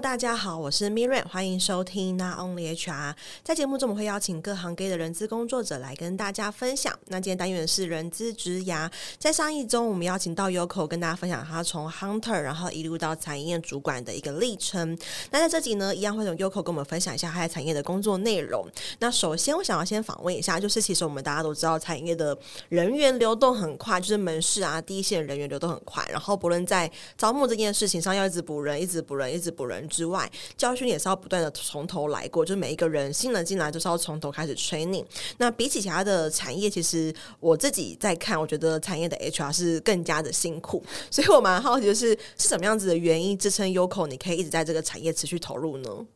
大家好，我是 Miriam，欢迎收听 Not Only HR。在节目中，我们会邀请各行各业的人资工作者来跟大家分享。那今天单元是人资职涯。在上一周，我们邀请到 Yoko 跟大家分享他从 Hunter 然后一路到产业主管的一个历程。那在这集呢，一样会从 Yoko 跟我们分享一下他在产业的工作内容。那首先，我想要先访问一下，就是其实我们大家都知道，产业的人员流动很快，就是门市啊，第一线人员流动很快。然后，不论在招募这件事情上，要一直补人，一直补人，一直补人之外，教训也是要不断的从头来过，就是每一个人新人进来就是要从头开始 training。那比起其他的产业，其实我自己在看，我觉得产业的 HR 是更加的辛苦，所以我蛮好奇，就是是什么样子的原因支撑 Yoko 你可以一直在这个产业持续投入呢？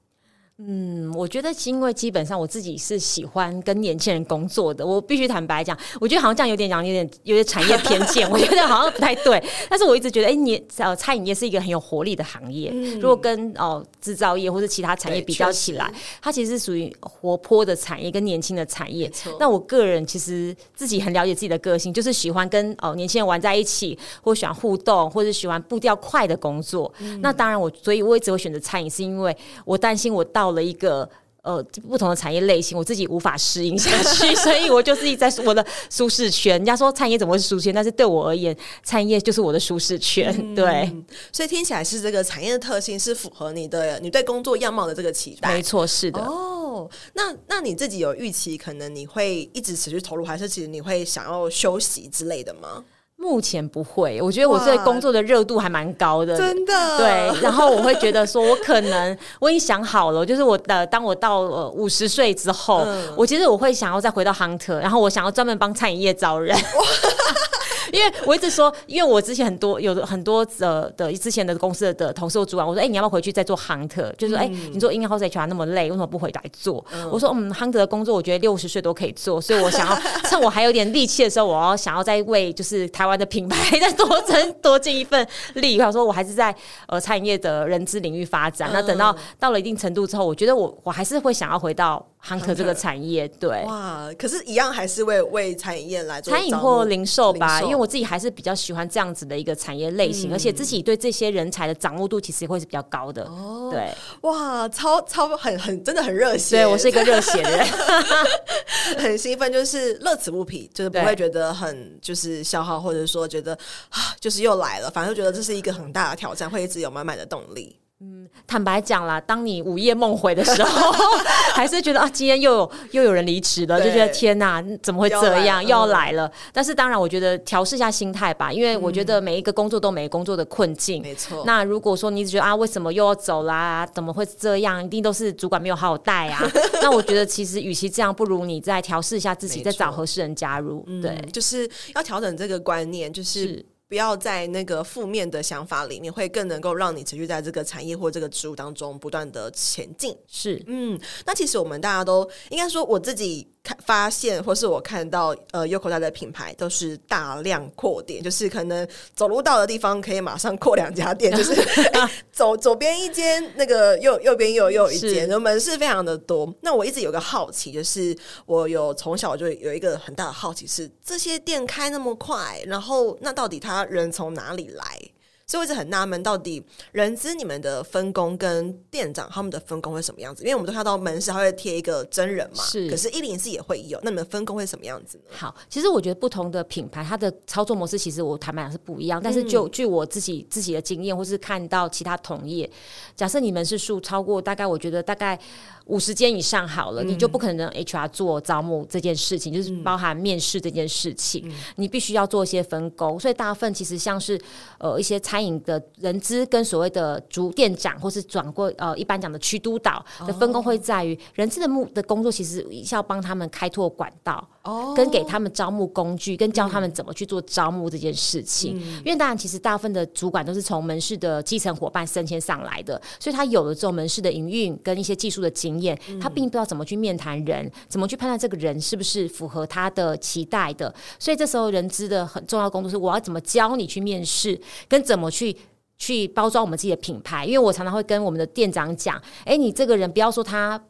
嗯，我觉得是因为基本上我自己是喜欢跟年轻人工作的。我必须坦白讲，我觉得好像这样有点讲有点有点产业偏见，我觉得好像不太对。但是我一直觉得，哎、欸，年呃餐饮业是一个很有活力的行业。嗯、如果跟哦制造业或者其他产业比较起来，它其实是属于活泼的产业跟年轻的产业。那我个人其实自己很了解自己的个性，就是喜欢跟哦年轻人玩在一起，或喜欢互动，或者喜欢步调快的工作。嗯、那当然我，所以我一直会选择餐饮，是因为我担心我到了一个呃不同的产业类型，我自己无法适应下去，所以我就是一直在我的舒适圈。人家说餐饮业怎么会是舒适圈？但是对我而言，餐饮业就是我的舒适圈。嗯、对，所以听起来是这个产业的特性是符合你的你对工作样貌的这个期待。没错，是的。哦，那那你自己有预期，可能你会一直持续投入，还是其实你会想要休息之类的吗？目前不会，我觉得我这工作的热度还蛮高的，真的。对，然后我会觉得说，我可能我已经想好了，就是我的当我到呃五十岁之后，嗯、我其实我会想要再回到 Hunter，然后我想要专门帮餐饮业招人。因为我一直说，因为我之前很多有的很多的的之前的公司的，的同事或主管，我说，哎、欸，你要不要回去再做 Hunter？就是说，哎、欸，你做 In-house HR 那么累，为什么不回来做？嗯、我说，嗯，Hunter 的工作我觉得六十岁都可以做，所以我想要趁我还有点力气的时候，我要想要再为就是台湾的品牌再多增多尽一份力。我想说，我还是在呃餐饮业的人资领域发展。嗯、那等到到了一定程度之后，我觉得我我还是会想要回到。Hunter 这个产业，对。哇，可是，一样还是为为餐饮业来做餐饮或零售吧，零售。因为我自己还是比较喜欢这样子的一个产业类型，嗯、而且自己对这些人才的掌握度其实会是比较高的。哦，对，哇，超超很很真的很热血，对我是一个热血的人，很兴奋，就是乐此不疲，就是不会觉得很就是消耗，或者说觉得啊，就是又来了，反正就觉得这是一个很大的挑战，会一直有满满的动力。嗯，坦白讲啦，当你午夜梦回的时候，还是觉得啊，今天又有又有人离职了，就觉得天哪，怎么会这样，又要来了？但是当然，我觉得调试一下心态吧，因为我觉得每一个工作都有每个工作的困境，没错。那如果说你只觉得啊，为什么又要走啦？怎么会这样？一定都是主管没有好好带啊。那我觉得其实与其这样，不如你再调试一下自己，再找合适人加入。对，就是要调整这个观念，就是。不要在那个负面的想法里面，会更能够让你持续在这个产业或这个职务当中不断的前进。是，嗯，那其实我们大家都应该说，我自己。看发现，或是我看到，呃，Yoko 家的品牌都是大量扩店，就是可能走路到的地方可以马上扩两家店，就是、欸、走左边一间，那个右右边又又一间，是门市非常的多。那我一直有个好奇，就是我有从小就有一个很大的好奇是，这些店开那么快，然后那到底他人从哪里来？所以我一直很纳闷，到底人资你们的分工跟店长他们的分工会什么样子？因为我们都看到门市还会贴一个真人嘛，是。可是一零四也会有，那你们分工会什么样子呢？好，其实我觉得不同的品牌它的操作模式，其实我坦白讲是不一样。但是就据我自己自己的经验，或是看到其他同业，假设你们是数超过大概，我觉得大概。五十间以上好了，嗯、你就不可能 HR 做招募这件事情，嗯、就是包含面试这件事情，嗯、你必须要做一些分工。所以大部分其实像是呃一些餐饮的人资跟所谓的主店长，或是转过呃一般讲的区督导的分工，会在于人资的目的工作，其实是要帮他们开拓管道，哦，跟给他们招募工具，跟教他们怎么去做招募这件事情。嗯、因为当然，其实大部分的主管都是从门市的基层伙伴升迁上来的，所以他有了这种门市的营运跟一些技术的经验。他并不知道怎么去面谈人，怎么去判断这个人是不是符合他的期待的。所以这时候人资的很重要的工作是，我要怎么教你去面试，跟怎么去去包装我们自己的品牌。因为我常常会跟我们的店长讲，哎，你这个人不要说他。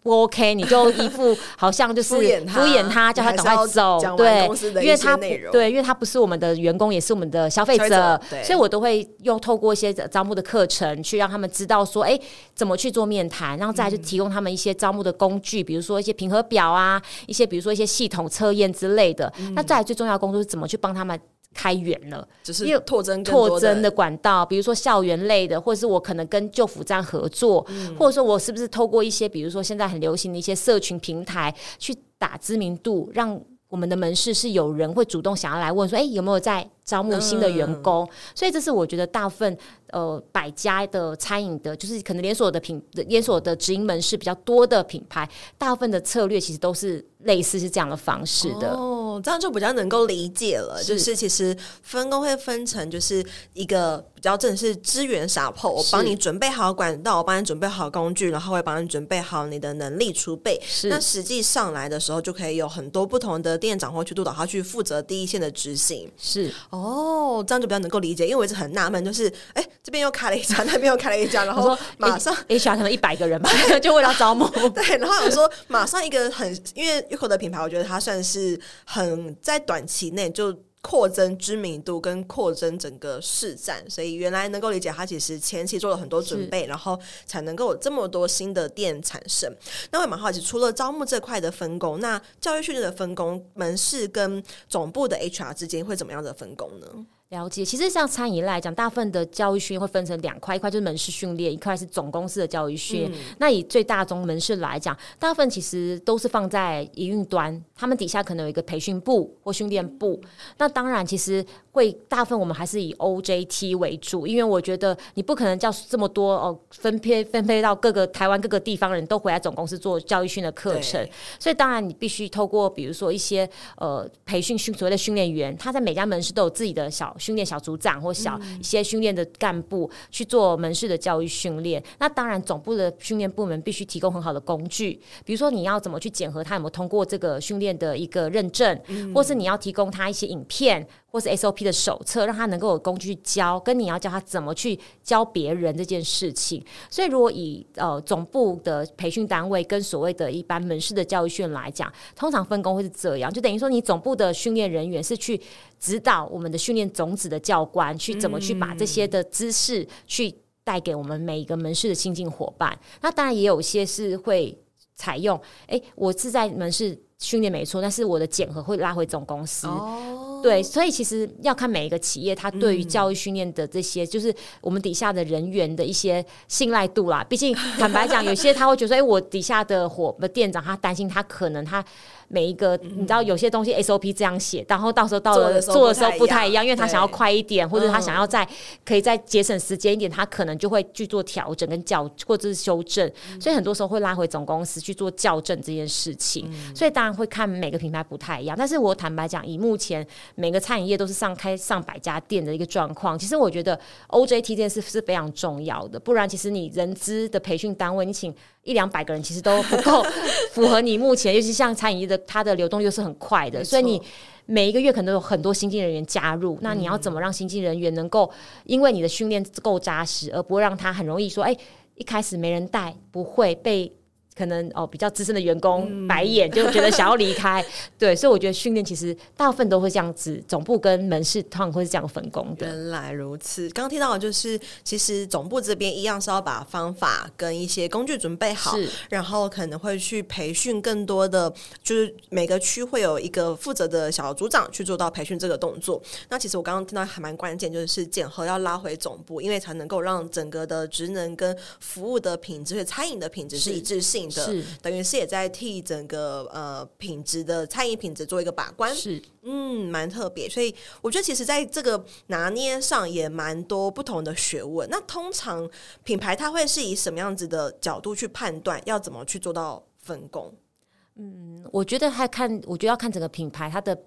不 OK，你就一副好像就是敷衍他，敷衍他叫他赶快走，对，因为他不对，因为他不是我们的员工，也是我们的消费者，所以我都会用透过一些招募的课程，去让他们知道说，哎，怎么去做面谈，然后再来就提供他们一些招募的工具，比如说一些评核表啊，一些比如说一些系统测验之类的。那再来最重要的工作是怎么去帮他们。开源了，只是拓增拓增的管道，比如说校园类的，或者是我可能跟旧服站合作，嗯、或者说我是不是透过一些，比如说现在很流行的一些社群平台去打知名度，让我们的门市是有人会主动想要来问说，哎，有没有在招募新的员工？嗯、所以这是我觉得大部分呃百家的餐饮的，就是可能连锁的品连锁的直营门市比较多的品牌，大部分的策略其实都是类似是这样的方式的。哦这样就比较能够理解了，就是其实分工会分成，就是一个比较正式资源 support，我帮你准备好管道，我帮你准备好工具，然后会帮你准备好你的能力储备。是那实际上来的时候，就可以有很多不同的店长或去督导他去负责第一线的执行。是哦，这样就比较能够理解，因为我一直很纳闷，就是哎，这边又开了一家，那边又开了一家，然后马上 HR 可能一百个人吧，就为了招募。对，然后我说马上一个很，因为 YOKO 的品牌，我觉得它算是很。嗯，在短期内就扩增知名度跟扩增整个市占，所以原来能够理解，他其实前期做了很多准备，然后才能够有这么多新的店产生。那我也蛮好奇，除了招募这块的分工，那教育训练的分工，门市跟总部的 HR 之间会怎么样的分工呢？了解，其实像餐饮来讲，大部分的教育训练会分成两块，一块就是门市训练，一块是总公司的教育训练。嗯、那以最大宗门市来讲，大部分其实都是放在营运端，他们底下可能有一个培训部或训练部。那当然，其实会大部分我们还是以 OJT 为主，因为我觉得你不可能叫这么多哦，分配分配到各个台湾各个地方人都回来总公司做教育训的课程。所以当然你必须透过比如说一些呃培训训所谓的训练员，他在每家门市都有自己的小。训练小组长或小一些训练的干部去做门市的教育训练，那当然总部的训练部门必须提供很好的工具，比如说你要怎么去检核他有没有通过这个训练的一个认证，或是你要提供他一些影片。或是 SOP 的手册，让他能够有工具教，跟你要教他怎么去教别人这件事情。所以，如果以呃总部的培训单位跟所谓的一般门市的教育训来讲，通常分工会是这样，就等于说你总部的训练人员是去指导我们的训练种子的教官，去怎么去把这些的知识去带给我们每一个门市的新进伙伴。那当然也有些是会采用，哎，我是在门市训练没错，但是我的检核会拉回总公司。哦对，所以其实要看每一个企业，它对于教育训练的这些，嗯、就是我们底下的人员的一些信赖度啦。毕竟坦白讲，有些他会觉得说，哎，我底下的伙的店长，他担心他可能他。每一个你知道有些东西 SOP 这样写，然后到时候到了做的时候不太一样，因为他想要快一点，或者他想要再可以再节省时间一点，他可能就会去做调整跟校或者是修正，所以很多时候会拉回总公司去做校正这件事情。所以当然会看每个品牌不太一样，但是我坦白讲，以目前每个餐饮业都是上开上百家店的一个状况，其实我觉得 OJT 这件事是非常重要的，不然其实你人资的培训单位，你请。一两百个人其实都不够 符合你目前，尤其像餐饮业的，它的流动又是很快的，所以你每一个月可能有很多新进人员加入。嗯、那你要怎么让新进人员能够因为你的训练够扎实，而不会让他很容易说，哎，一开始没人带，不会被。可能哦，比较资深的员工白眼，就觉得想要离开，对，所以我觉得训练其实大部分都会这样子，总部跟门市通常会是这样分工的。原来如此，刚刚听到的就是，其实总部这边一样是要把方法跟一些工具准备好，然后可能会去培训更多的，就是每个区会有一个负责的小组长去做到培训这个动作。那其实我刚刚听到还蛮关键，就是检核要拉回总部，因为才能够让整个的职能跟服务的品质，餐饮的品质是一致性。是，等于是也在替整个呃品质的餐饮品质做一个把关，是，嗯，蛮特别，所以我觉得其实在这个拿捏上也蛮多不同的学问。那通常品牌它会是以什么样子的角度去判断要怎么去做到分工？嗯，我觉得还看，我觉得要看整个品牌它的。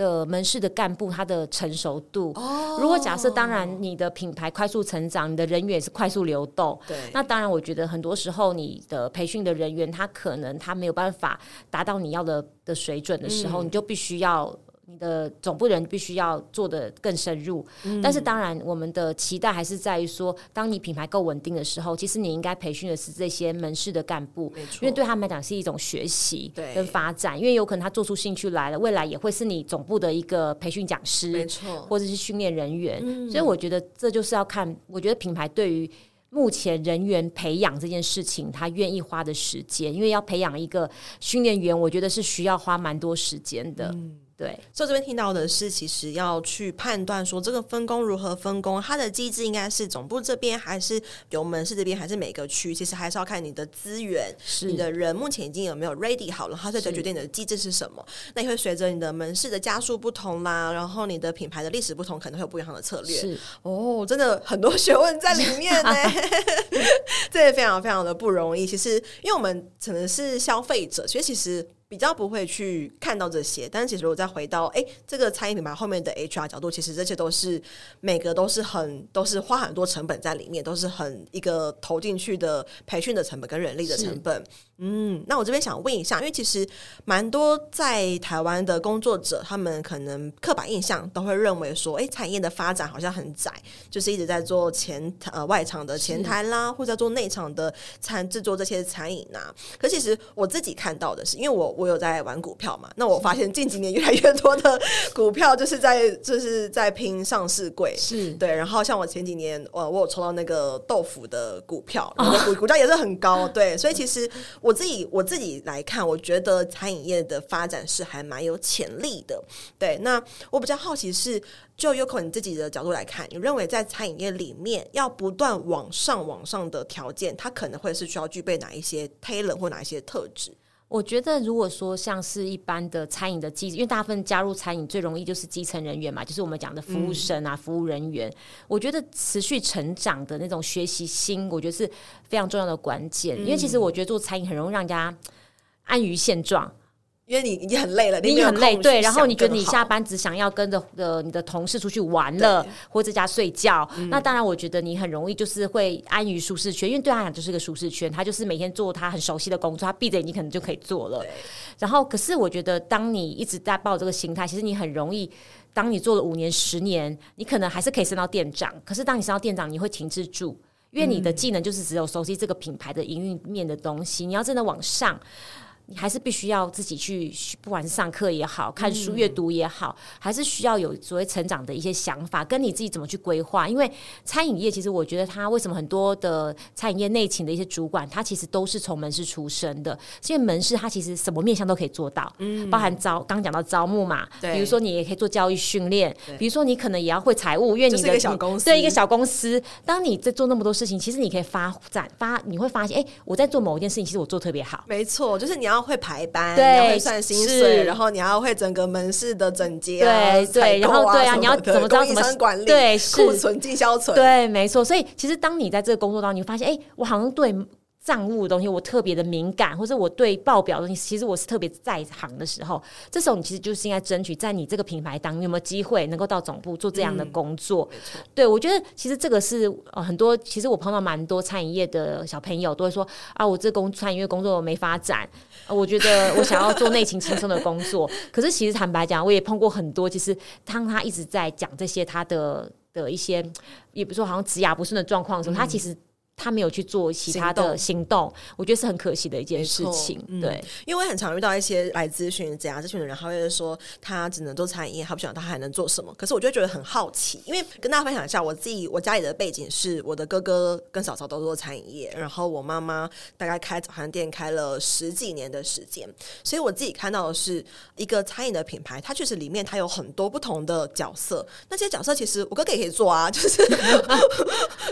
的门市的干部，他的成熟度。如果假设，当然你的品牌快速成长，你的人员也是快速流动。对，那当然，我觉得很多时候你的培训的人员，他可能他没有办法达到你要的的水准的时候，你就必须要。你的总部人必须要做的更深入。嗯、但是当然，我们的期待还是在于说，当你品牌够稳定的时候，其实你应该培训的是这些门市的干部，因为对他们来讲是一种学习跟发展。因为有可能他做出兴趣来了，未来也会是你总部的一个培训讲师，没错，或者是训练人员。嗯、所以我觉得这就是要看，我觉得品牌对于。目前人员培养这件事情，他愿意花的时间，因为要培养一个训练员，我觉得是需要花蛮多时间的。嗯对，所以这边听到的是，其实要去判断说这个分工如何分工，它的机制应该是总部这边，还是由门市这边，还是每个区？其实还是要看你的资源，是你的人目前已经有没有 ready 好了，它再决定你的机制是什么。那也会随着你的门市的家数不同啦，然后你的品牌的历史不同，可能会有不一样的策略。是哦，真的很多学问在里面呢，这也非常非常的不容易。其实，因为我们可能是消费者，所以其实。比较不会去看到这些，但是其实我再回到哎，这个餐饮品牌后面的 HR 角度，其实这些都是每个都是很都是花很多成本在里面，都是很一个投进去的培训的成本跟人力的成本。嗯，那我这边想问一下，因为其实蛮多在台湾的工作者，他们可能刻板印象都会认为说，哎，产业的发展好像很窄，就是一直在做前呃外场的前台啦，或者做内场的餐制作这些餐饮呐。可其实我自己看到的是，因为我。我有在玩股票嘛？那我发现近几年越来越多的股票就是在就是在拼上市柜，是对。然后像我前几年，呃，我有抽到那个豆腐的股票，然后股股价也是很高，对。所以其实我自己我自己来看，我觉得餐饮业的发展是还蛮有潜力的。对，那我比较好奇是，就 Yoko 你自己的角度来看，你认为在餐饮业里面要不断往上往上的条件，它可能会是需要具备哪一些 talent 或哪一些特质？我觉得，如果说像是一般的餐饮的基，因为大部分加入餐饮最容易就是基层人员嘛，就是我们讲的服务生啊、嗯、服务人员。我觉得持续成长的那种学习心，我觉得是非常重要的关键。嗯、因为其实我觉得做餐饮很容易让人家 安于现状。因为你已经很累了，你，你很累，对。然后你觉得你下班只想要跟着呃你的同事出去玩了，或者在家睡觉。嗯、那当然，我觉得你很容易就是会安于舒适圈，因为对他来讲就是个舒适圈，他就是每天做他很熟悉的工作，他闭着眼睛可能就可以做了。然后，可是我觉得，当你一直在抱这个心态，其实你很容易，当你做了五年、十年，你可能还是可以升到店长。可是，当你升到店长，你会停滞住，因为你的技能就是只有熟悉这个品牌的营运面的东西。你要真的往上。你还是必须要自己去，不管是上课也好，看书阅读也好，嗯、还是需要有所谓成长的一些想法，跟你自己怎么去规划。因为餐饮业其实我觉得，它为什么很多的餐饮业内勤的一些主管，他其实都是从门市出身的。因为门市他其实什么面向都可以做到，嗯，包含招，刚讲到招募嘛，对，比如说你也可以做教育训练，比如说你可能也要会财务，因为你的一个小公司，对一个小公司，当你在做那么多事情，其实你可以发展发，你会发现，哎、欸，我在做某一件事情，其实我做特别好。没错，就是你要。会排班，对，你要会算薪水，然后你要会整个门市的整洁、啊，对对，然后对啊，你要怎么知道怎么管理？对，库存、进销存，对，没错。所以其实当你在这个工作当中，你会发现，哎，我好像对。账务的东西我特别的敏感，或者我对报表的东西，其实我是特别在行的时候，这时候你其实就是应该争取在你这个品牌当中有没有机会能够到总部做这样的工作。嗯、对，我觉得其实这个是呃很多，其实我碰到蛮多餐饮业的小朋友都会说啊，我这工餐饮业工作没发展，我觉得我想要做内勤轻松的工作。可是其实坦白讲，我也碰过很多，其实当他一直在讲这些他的的一些，也不说好像职涯不顺的状况的时候，嗯、他其实。他没有去做其他的行动，我觉得是很可惜的一件事情。嗯、对，因为我很常遇到一些来咨询、怎样咨询的人，他会说他只能做餐饮业，他不想他还能做什么。可是我就觉得很好奇，因为跟大家分享一下，我自己我家里的背景是我的哥哥跟嫂嫂都做餐饮业，然后我妈妈大概开早餐店开了十几年的时间，所以我自己看到的是一个餐饮的品牌，它确实里面它有很多不同的角色。那些角色其实我哥哥也可以做啊，就是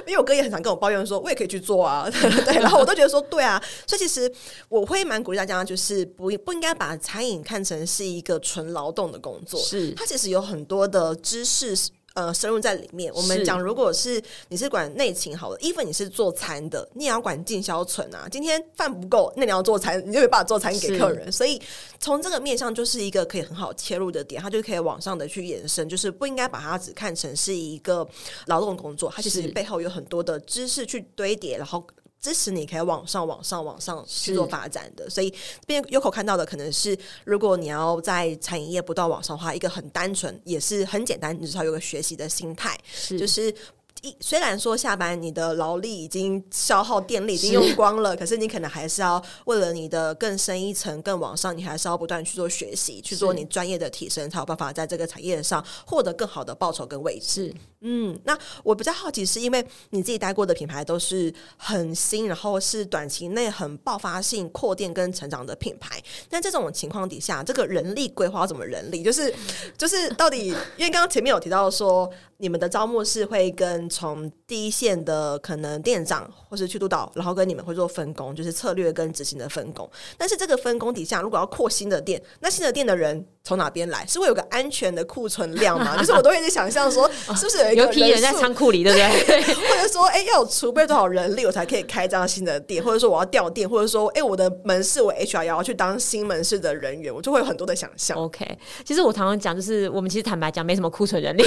因为我哥也很常跟我抱怨说，我也。可以去做啊，对，然后我都觉得说对啊，所以其实我会蛮鼓励大家，就是不不应该把餐饮看成是一个纯劳动的工作，是。它其实有很多的知识。呃，深入在里面。我们讲，如果是你是管内勤好了，even 你是做餐的，你也要管进销存啊。今天饭不够，那你要做餐，你就没办法做餐给客人。所以从这个面上，就是一个可以很好切入的点，它就可以往上的去延伸，就是不应该把它只看成是一个劳动工作，它其实背后有很多的知识去堆叠，然后。支持你可以往上、往上、往上去做发展的。所以这边 Yoko 看到的可能是，如果你要在餐饮业不断往上的话，一个很单纯也是很简单，你至少有个学习的心态，是就是。一虽然说下班你的劳力已经消耗电力已经用光了，是可是你可能还是要为了你的更深一层、更往上，你还是要不断去做学习，去做你专业的提升，才有办法在这个产业上获得更好的报酬跟位置。嗯，那我比较好奇，是因为你自己待过的品牌都是很新，然后是短期内很爆发性扩店跟成长的品牌。那这种情况底下，这个人力规划怎么人力？就是就是到底，因为刚刚前面有提到说，你们的招募是会跟从第一线的可能店长或是去督导，然后跟你们会做分工，就是策略跟执行的分工。但是这个分工底下，如果要扩新的店，那新的店的人。从哪边来？是会有个安全的库存量吗？就是我都会在想象说，是不是有一个有批人在仓库里，对不对？或者说，哎、欸，要有储备多少人力，我才可以开这样新的店？或者说，我要调店？或者说，哎、欸，我的门市我 HR 要去当新门市的人员，我就会有很多的想象。OK，其实我常常讲，就是我们其实坦白讲，没什么库存人力。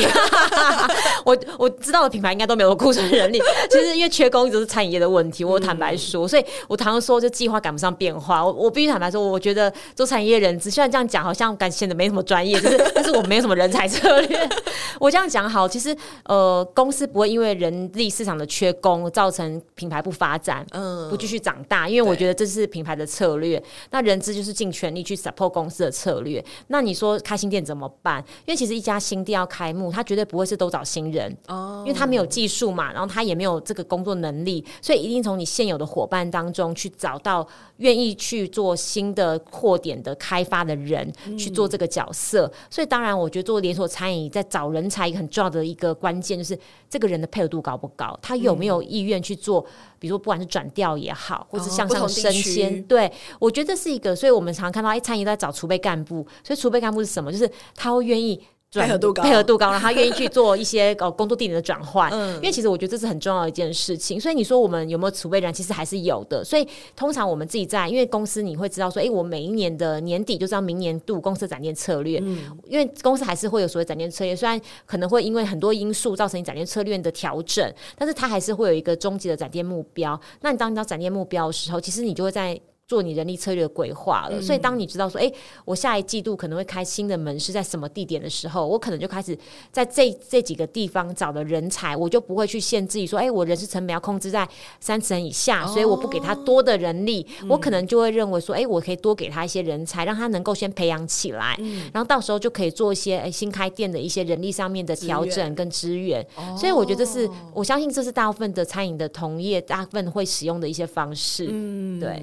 我我知道的品牌应该都没有库存人力。其实因为缺工一直是餐饮业的问题，我坦白说，嗯、所以我常常说，就计划赶不上变化。我我必须坦白说，我觉得做餐饮业人资，虽然这样讲，好像感觉没什么专业。但是我没有什么人才策略。我这样讲好，其实呃，公司不会因为人力市场的缺工造成品牌不发展，嗯，不继续长大。因为我觉得这是品牌的策略。那人资就是尽全力去 support 公司的策略。那你说开新店怎么办？因为其实一家新店要开幕，他绝对不会是都找新人哦，因为他没有技术嘛，然后他也没有这个工作能力，所以一定从你现有的伙伴当中去找到愿意去做新的扩点的开发的人，嗯、去做这个角色。所以当然，我觉得做连锁餐饮在找人才一个很重要的一个关键，就是这个人的配合度高不高，他有没有意愿去做，比如说不管是转调也好，或是向上升迁。对，我觉得这是一个。所以我们常常看到，哎，餐饮在找储备干部。所以储备干部是什么？就是他会愿意。配合度高，配合度高，然后他愿意去做一些呃工作地点的转换，嗯，因为其实我觉得这是很重要的一件事情。所以你说我们有没有储备人？其实还是有的。所以通常我们自己在，因为公司你会知道说，哎，我每一年的年底就知道明年度公司的展店策略，嗯，因为公司还是会有所谓展店策略，虽然可能会因为很多因素造成你展店策略的调整，但是它还是会有一个终极的展店目标。那你当你到展店目标的时候，其实你就会在。做你人力策略的规划了，所以当你知道说，哎、欸，我下一季度可能会开新的门市在什么地点的时候，我可能就开始在这这几个地方找的人才，我就不会去限制说，哎、欸，我人事成本要控制在三成以下，所以我不给他多的人力，哦、我可能就会认为说，哎、欸，我可以多给他一些人才，让他能够先培养起来，嗯、然后到时候就可以做一些新开店的一些人力上面的调整跟资源。源所以我觉得这是我相信这是大部分的餐饮的同业大部分会使用的一些方式。嗯，对。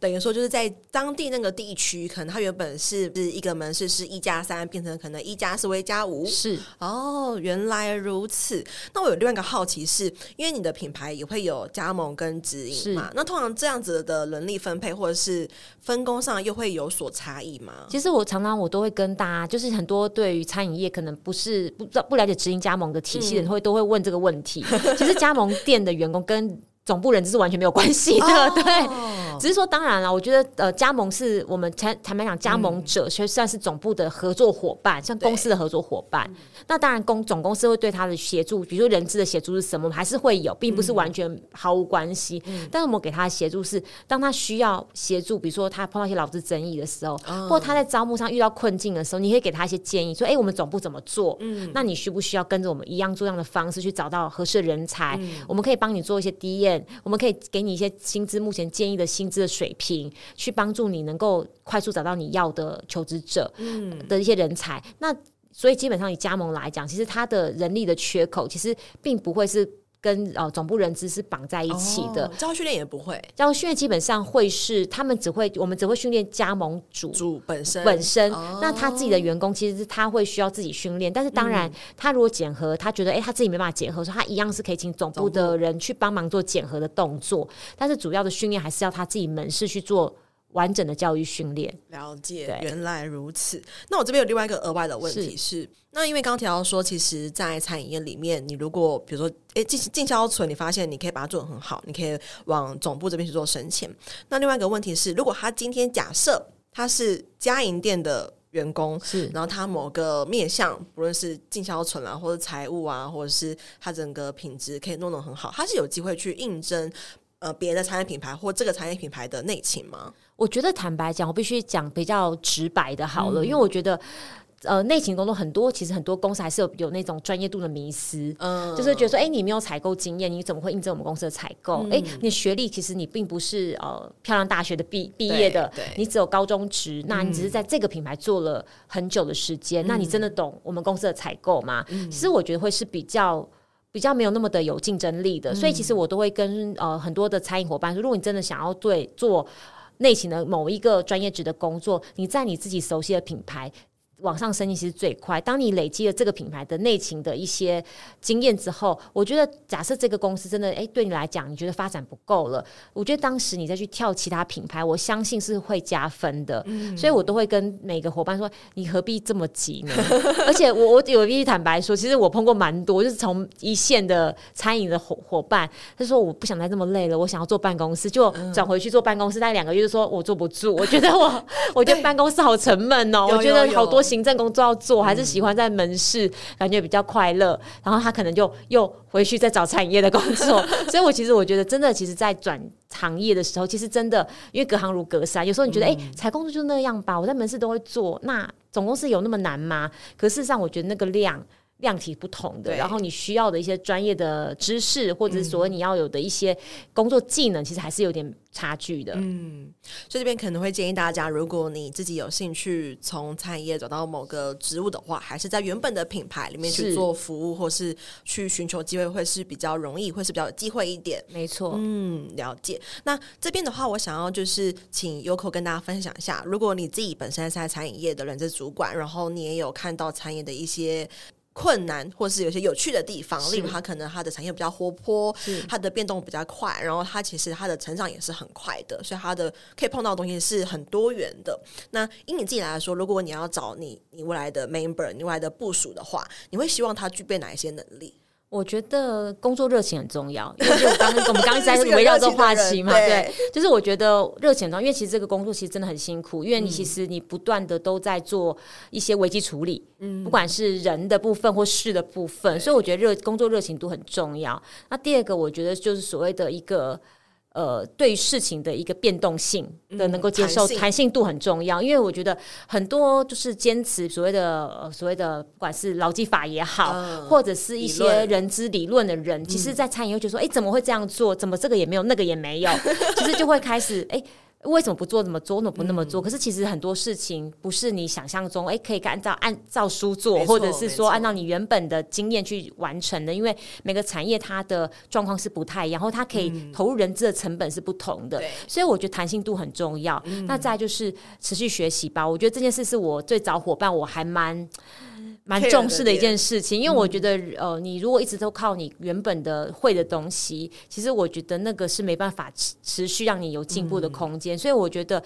对比如说，就是在当地那个地区，可能它原本是是一个门市是一加三，变成可能一加四为加五。是哦，原来如此。那我有另外一个好奇是，因为你的品牌也会有加盟跟直营嘛？那通常这样子的人力分配或者是分工上又会有所差异吗？其实我常常我都会跟大家，就是很多对于餐饮业可能不是不知道不了解直营加盟的体系的人，会、嗯、都会问这个问题。其实加盟店的员工跟总部人资是完全没有关系的，哦、对，只是说当然了，我觉得呃，加盟是我们坦坦白讲，加盟者其实算是总部的合作伙伴，嗯、像公司的合作伙伴。那当然公总公司会对他的协助，比如说人资的协助是什么，还是会有，并不是完全毫无关系。嗯、但是我们给他的协助是，当他需要协助，比如说他碰到一些劳资争议的时候，嗯、或他在招募上遇到困境的时候，你可以给他一些建议，说：“哎、欸，我们总部怎么做？嗯，那你需不需要跟着我们一样做这样的方式去找到合适的人才？嗯、我们可以帮你做一些 DM，我们可以给。”你一些薪资，目前建议的薪资的水平，去帮助你能够快速找到你要的求职者，嗯，的一些人才。嗯、那所以基本上以加盟来讲，其实它的人力的缺口，其实并不会是。跟呃总部人资是绑在一起的，教训练也不会，教训练基本上会是他们只会，我们只会训练加盟主主本身。本身，哦、那他自己的员工其实是他会需要自己训练，但是当然、嗯、他如果检核，他觉得哎、欸、他自己没办法检核，说他一样是可以请总部的人去帮忙做检核的动作，但是主要的训练还是要他自己门市去做。完整的教育训练，了解，原来如此。那我这边有另外一个额外的问题是，是那因为刚刚提到说，其实，在餐饮业里面，你如果比如说，诶进进销存，你发现你可以把它做得很好，你可以往总部这边去做升迁。那另外一个问题是，如果他今天假设他是家营店的员工，是，然后他某个面向，不论是进销存啊，或者财务啊，或者是他整个品质可以弄得很好，他是有机会去应征。呃别的餐饮品牌或这个餐饮品牌的内勤吗？我觉得坦白讲，我必须讲比较直白的好了，嗯、因为我觉得。呃，内勤工作很多，其实很多公司还是有有那种专业度的迷思，嗯，就是觉得说，哎、欸，你没有采购经验，你怎么会应征我们公司的采购？哎、嗯欸，你学历其实你并不是呃漂亮大学的毕毕业的，你只有高中职，那你只是在这个品牌做了很久的时间，嗯、那你真的懂我们公司的采购吗？嗯、其实我觉得会是比较比较没有那么的有竞争力的，嗯、所以其实我都会跟呃很多的餐饮伙伴说，如果你真的想要对做类型的某一个专业职的工作，你在你自己熟悉的品牌。往上升，其实最快。当你累积了这个品牌的内勤的一些经验之后，我觉得，假设这个公司真的哎，对你来讲，你觉得发展不够了，我觉得当时你再去跳其他品牌，我相信是会加分的。嗯、所以我都会跟每个伙伴说，你何必这么急呢？而且我我有必须坦白说，其实我碰过蛮多，就是从一线的餐饮的伙伙伴，他说我不想再这么累了，我想要坐办公室，就转回去坐办公室，大概两个月就说我坐不住，我觉得我我觉得办公室好沉闷哦，我觉得好多。行政工作要做，还是喜欢在门市，嗯、感觉比较快乐。然后他可能就又回去再找餐饮业的工作。所以，我其实我觉得，真的，其实，在转行业的时候，其实真的，因为隔行如隔山。有时候你觉得，哎、嗯，采工作就那样吧，我在门市都会做。那总公司有那么难吗？可事实上，我觉得那个量。量体不同的，然后你需要的一些专业的知识，或者是说你要有的一些工作技能，嗯、其实还是有点差距的。嗯，所以这边可能会建议大家，如果你自己有兴趣从餐饮业走到某个职务的话，还是在原本的品牌里面去做服务，是或是去寻求机会，会是比较容易，会是比较有机会一点。没错，嗯，了解。那这边的话，我想要就是请 Yoko 跟大家分享一下，如果你自己本身是在餐饮业的人资主管，然后你也有看到餐饮的一些。困难，或是有些有趣的地方，例如它可能它的产业比较活泼，是它的变动比较快，然后它其实它的成长也是很快的，所以它的可以碰到的东西是很多元的。那以你自己来说，如果你要找你你未来的 member，你未来的部署的话，你会希望他具备哪一些能力？我觉得工作热情很重要，因为我刚刚我们刚刚在 围绕这个话题嘛，对，对，就是我觉得热情很重要，因为其实这个工作其实真的很辛苦，因为你其实你不断的都在做一些危机处理，嗯，不管是人的部分或事的部分，所以我觉得热工作热情度很重要。那第二个，我觉得就是所谓的一个。呃，对事情的一个变动性的能够接受，弹性度很重要。因为我觉得很多就是坚持所谓的呃所谓的，不管是劳基法也好，或者是一些人资理论的人，其实，在餐饮会觉得说，哎，怎么会这样做？怎么这个也没有，那个也没有？其实就会开始哎。为什么不做怎么做？为什么不那么做？嗯、可是其实很多事情不是你想象中，哎，可以按照按照书做，或者是说按照你原本的经验去完成的。因为每个产业它的状况是不太一样，然后它可以投入人资的成本是不同的，嗯、所以我觉得弹性度很重要。嗯、那再就是持续学习吧。我觉得这件事是我最早伙伴，我还蛮。蛮重视的一件事情，因为我觉得，呃，你如果一直都靠你原本的会的东西，其实我觉得那个是没办法持持续让你有进步的空间，所以我觉得。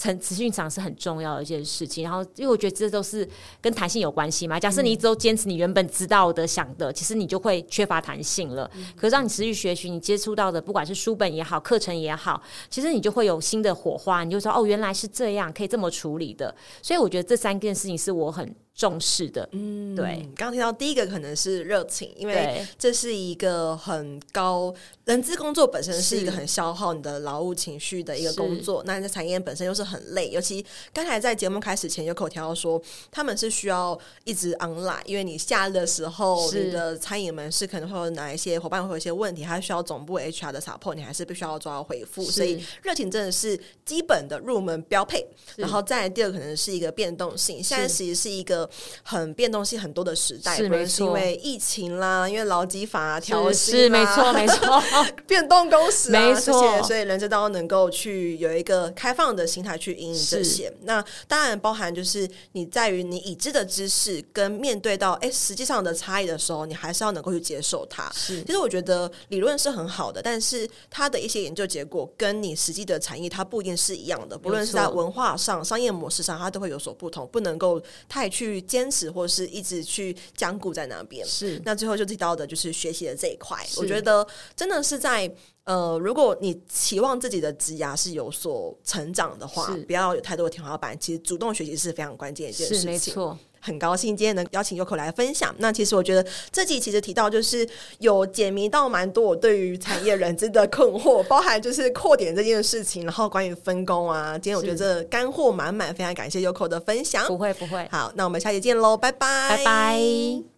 成持续长是很重要的一件事情，然后因为我觉得这都是跟弹性有关系嘛。假设你一直都坚持你原本知道的、想的，其实你就会缺乏弹性了。可是让你持续学习，你接触到的不管是书本也好，课程也好，其实你就会有新的火花，你就说哦，原来是这样，可以这么处理的。所以我觉得这三件事情是我很重视的。嗯，对。刚刚提到第一个可能是热情，因为这是一个很高人资工作本身是一个很消耗你的劳务情绪的一个工作，那在产业本身又是。很累，尤其刚才在节目开始前有口条说，他们是需要一直 online，因为你下的时候，你的餐饮门市可能会有哪一些伙伴会有一些问题，还需要总部 HR 的 support，你还是必须要抓回复。所以热情真的是基本的入门标配。然后再第二可能是一个变动性，现在其实是一个很变动性很多的时代，是没错，是因为疫情啦，因为劳基法调薪，是没错没错，变动工时、啊，没错，所以人资都能够去有一个开放的心态。去应用这些，那当然包含就是你在于你已知的知识跟面对到哎实际上的差异的时候，你还是要能够去接受它。是，其实我觉得理论是很好的，但是它的一些研究结果跟你实际的产业它不一定是一样的，不论是在文化上、商业模式上，它都会有所不同，不能够太去坚持或是一直去僵固在那边。是，那最后就提到的就是学习的这一块，我觉得真的是在。呃，如果你期望自己的职涯是有所成长的话，不要有太多的天花板。其实主动学习是非常关键的一件事情。没错。很高兴今天能邀请 Yoko 来分享。那其实我觉得这集其实提到就是有解谜到蛮多我对于产业人资的困惑，包含就是扩点这件事情，然后关于分工啊，今天我觉得这干货满满，非常感谢 Yoko 的分享。不会不会，好，那我们下期见喽，拜拜，拜拜。